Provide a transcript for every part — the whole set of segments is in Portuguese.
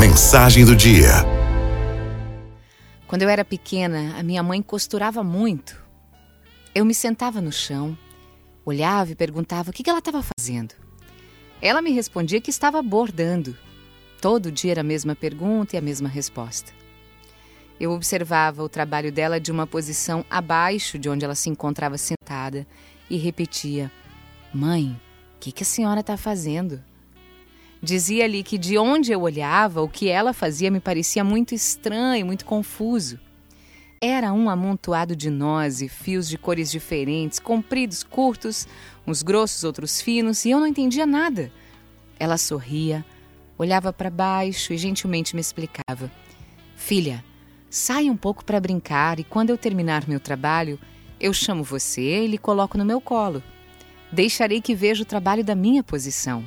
Mensagem do dia. Quando eu era pequena, a minha mãe costurava muito. Eu me sentava no chão, olhava e perguntava o que ela estava fazendo. Ela me respondia que estava bordando. Todo dia era a mesma pergunta e a mesma resposta. Eu observava o trabalho dela de uma posição abaixo de onde ela se encontrava sentada e repetia: Mãe, o que, que a senhora está fazendo? Dizia-lhe que de onde eu olhava, o que ela fazia me parecia muito estranho, muito confuso. Era um amontoado de nós e fios de cores diferentes, compridos, curtos, uns grossos, outros finos, e eu não entendia nada. Ela sorria, olhava para baixo e gentilmente me explicava: Filha, saia um pouco para brincar e quando eu terminar meu trabalho, eu chamo você e lhe coloco no meu colo. Deixarei que veja o trabalho da minha posição.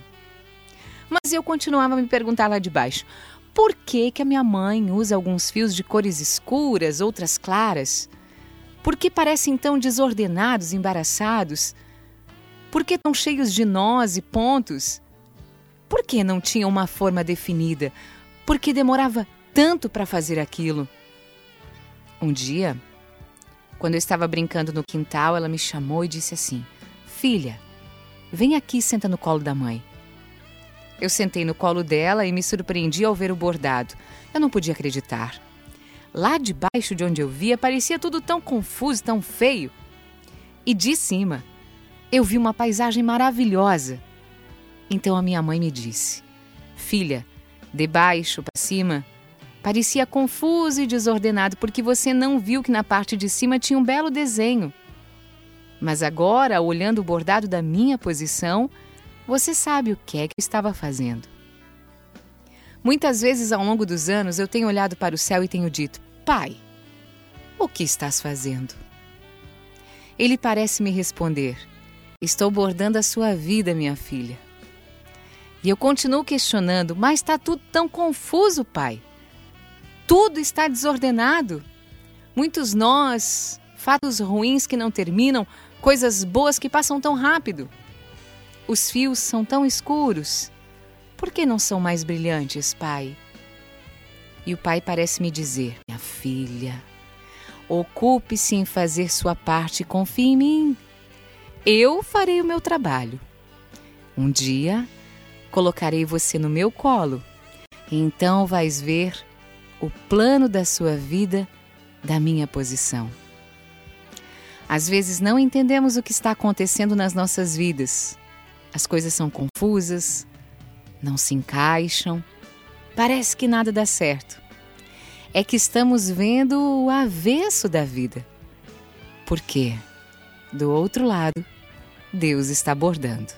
Mas eu continuava a me perguntar lá de baixo: por que, que a minha mãe usa alguns fios de cores escuras, outras claras? Por que parecem tão desordenados, embaraçados? Por que tão cheios de nós e pontos? Por que não tinham uma forma definida? Por que demorava tanto para fazer aquilo? Um dia, quando eu estava brincando no quintal, ela me chamou e disse assim: Filha, vem aqui e senta no colo da mãe. Eu sentei no colo dela e me surpreendi ao ver o bordado. Eu não podia acreditar. Lá debaixo de onde eu via, parecia tudo tão confuso, tão feio. E de cima, eu vi uma paisagem maravilhosa. Então a minha mãe me disse: Filha, de baixo para cima, parecia confuso e desordenado porque você não viu que na parte de cima tinha um belo desenho. Mas agora, olhando o bordado da minha posição, você sabe o que é que eu estava fazendo. Muitas vezes ao longo dos anos eu tenho olhado para o céu e tenho dito: Pai, o que estás fazendo? Ele parece me responder: Estou bordando a sua vida, minha filha. E eu continuo questionando: Mas está tudo tão confuso, pai. Tudo está desordenado. Muitos nós, fatos ruins que não terminam, coisas boas que passam tão rápido. Os fios são tão escuros. Por que não são mais brilhantes, pai? E o pai parece me dizer: Minha filha, ocupe-se em fazer sua parte e confie em mim. Eu farei o meu trabalho. Um dia colocarei você no meu colo. E então vais ver o plano da sua vida da minha posição. Às vezes não entendemos o que está acontecendo nas nossas vidas as coisas são confusas, não se encaixam, parece que nada dá certo. É que estamos vendo o avesso da vida. Porque, do outro lado, Deus está bordando.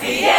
FL